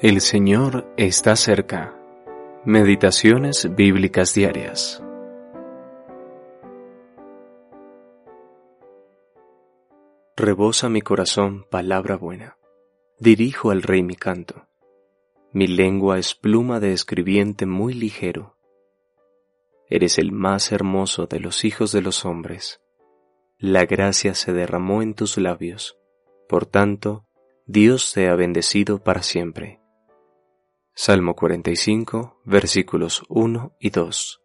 El Señor está cerca. Meditaciones bíblicas diarias. Rebosa mi corazón palabra buena. Dirijo al Rey mi canto. Mi lengua es pluma de escribiente muy ligero. Eres el más hermoso de los hijos de los hombres. La gracia se derramó en tus labios. Por tanto, Dios te ha bendecido para siempre. Salmo 45, versículos 1 y 2.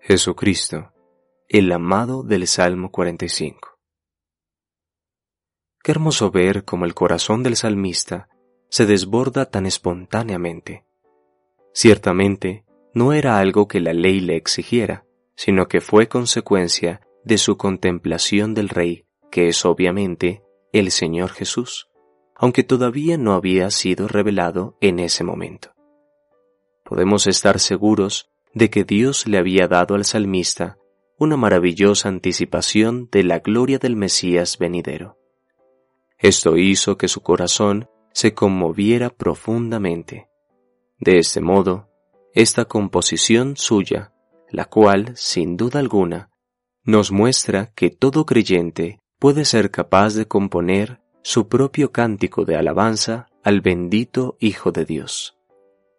Jesucristo, el amado del Salmo 45. Qué hermoso ver cómo el corazón del salmista se desborda tan espontáneamente. Ciertamente, no era algo que la ley le exigiera, sino que fue consecuencia de su contemplación del Rey, que es obviamente el Señor Jesús aunque todavía no había sido revelado en ese momento. Podemos estar seguros de que Dios le había dado al salmista una maravillosa anticipación de la gloria del Mesías venidero. Esto hizo que su corazón se conmoviera profundamente. De este modo, esta composición suya, la cual, sin duda alguna, nos muestra que todo creyente puede ser capaz de componer su propio cántico de alabanza al bendito Hijo de Dios.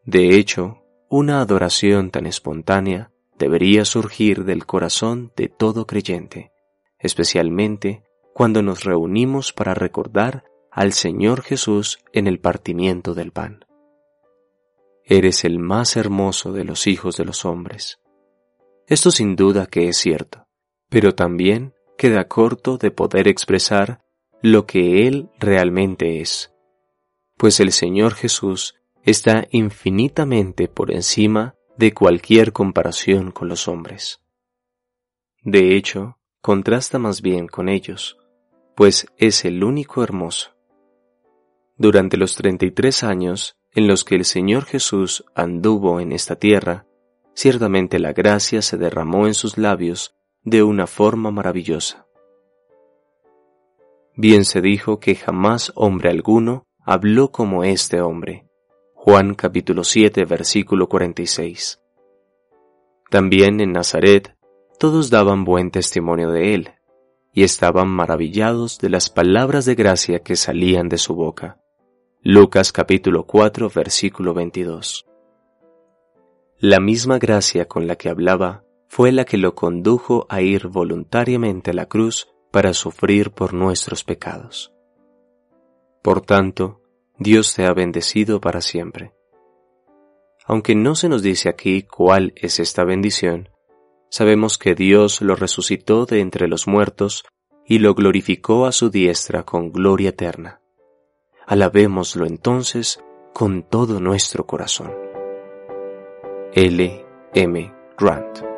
De hecho, una adoración tan espontánea debería surgir del corazón de todo creyente, especialmente cuando nos reunimos para recordar al Señor Jesús en el partimiento del pan. Eres el más hermoso de los hijos de los hombres. Esto sin duda que es cierto, pero también queda corto de poder expresar lo que Él realmente es, pues el Señor Jesús está infinitamente por encima de cualquier comparación con los hombres. De hecho, contrasta más bien con ellos, pues es el único hermoso. Durante los treinta y tres años en los que el Señor Jesús anduvo en esta tierra, ciertamente la gracia se derramó en sus labios de una forma maravillosa. Bien se dijo que jamás hombre alguno habló como este hombre. Juan capítulo 7 versículo 46. También en Nazaret todos daban buen testimonio de él, y estaban maravillados de las palabras de gracia que salían de su boca. Lucas capítulo 4 versículo 22. La misma gracia con la que hablaba fue la que lo condujo a ir voluntariamente a la cruz para sufrir por nuestros pecados. Por tanto, Dios te ha bendecido para siempre. Aunque no se nos dice aquí cuál es esta bendición, sabemos que Dios lo resucitó de entre los muertos y lo glorificó a su diestra con gloria eterna. Alabémoslo entonces con todo nuestro corazón. L. M. Grant